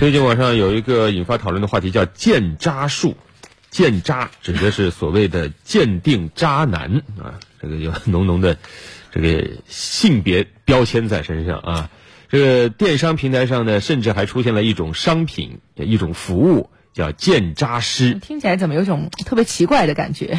最近网上有一个引发讨论的话题叫“鉴渣术”，鉴渣指的是所谓的鉴定渣男啊，这个有 浓浓的这个性别标签在身上啊。这个电商平台上呢，甚至还出现了一种商品、一种服务，叫鉴渣师。听起来怎么有种特别奇怪的感觉？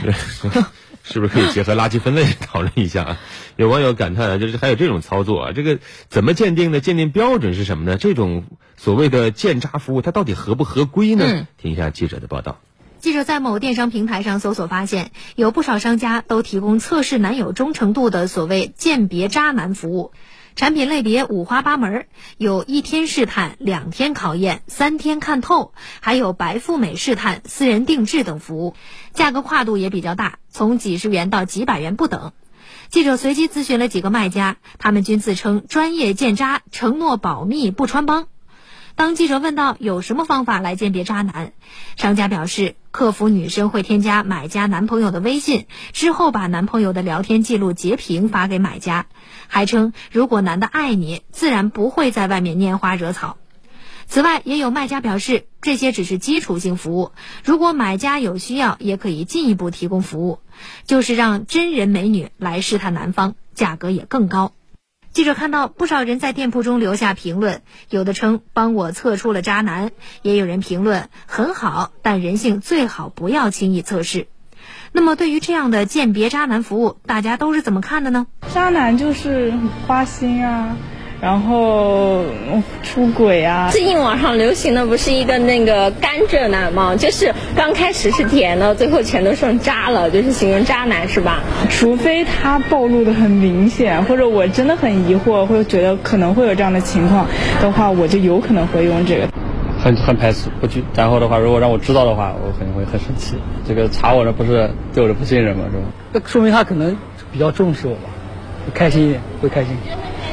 是不是可以结合垃圾分类讨论一下啊？有网友感叹啊，就是还有这种操作啊，这个怎么鉴定的？鉴定标准是什么呢？这种所谓的鉴渣服务，它到底合不合规呢？听一下记者的报道。记者在某电商平台上搜索发现，有不少商家都提供测试男友忠诚度的所谓鉴别渣男服务。产品类别五花八门，有一天试探、两天考验、三天看透，还有白富美试探、私人定制等服务，价格跨度也比较大，从几十元到几百元不等。记者随机咨询了几个卖家，他们均自称专业鉴渣，承诺保密不穿帮。当记者问到有什么方法来鉴别渣男，商家表示，客服女生会添加买家男朋友的微信，之后把男朋友的聊天记录截屏发给买家，还称如果男的爱你，自然不会在外面拈花惹草。此外，也有卖家表示，这些只是基础性服务，如果买家有需要，也可以进一步提供服务，就是让真人美女来试探男方，价格也更高。记者看到不少人在店铺中留下评论，有的称帮我测出了渣男，也有人评论很好，但人性最好不要轻易测试。那么对于这样的鉴别渣男服务，大家都是怎么看的呢？渣男就是花心啊。然后出轨啊！最近网上流行的不是一个那个甘蔗男吗？就是刚开始是甜的，最后全都剩渣了，就是形容渣男是吧？除非他暴露的很明显，或者我真的很疑惑，或者觉得可能会有这样的情况的话，我就有可能会用这个。很很排斥不去，然后的话，如果让我知道的话，我肯定会很生气。这个查我的不是对我的不信任吗？是吧？那说明他可能比较重视我吧，开心一点，会开心。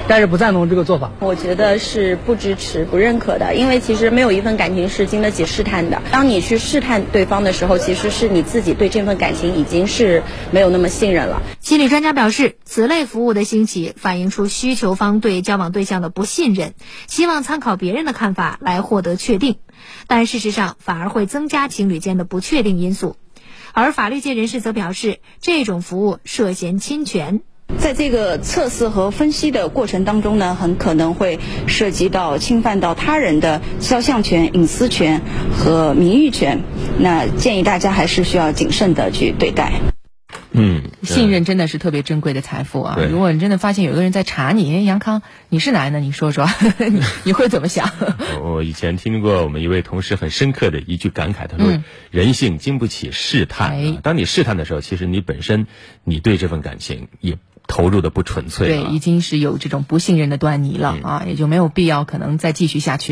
但是不赞同这个做法，我觉得是不支持、不认可的。因为其实没有一份感情是经得起试探的。当你去试探对方的时候，其实是你自己对这份感情已经是没有那么信任了。心理专家表示，此类服务的兴起反映出需求方对交往对象的不信任，希望参考别人的看法来获得确定，但事实上反而会增加情侣间的不确定因素。而法律界人士则表示，这种服务涉嫌侵权。在这个测试和分析的过程当中呢，很可能会涉及到侵犯到他人的肖像权、隐私权和名誉权。那建议大家还是需要谨慎的去对待。嗯，信任真的是特别珍贵的财富啊！如果你真的发现有个人在查你，杨康，你是男的，你说说，你会怎么想？我以前听过我们一位同事很深刻的一句感慨，他说：“人性经不起试探。当你试探的时候，其实你本身你对这份感情也。”投入的不纯粹，对，已经是有这种不信任的端倪了啊，也就没有必要可能再继续下去。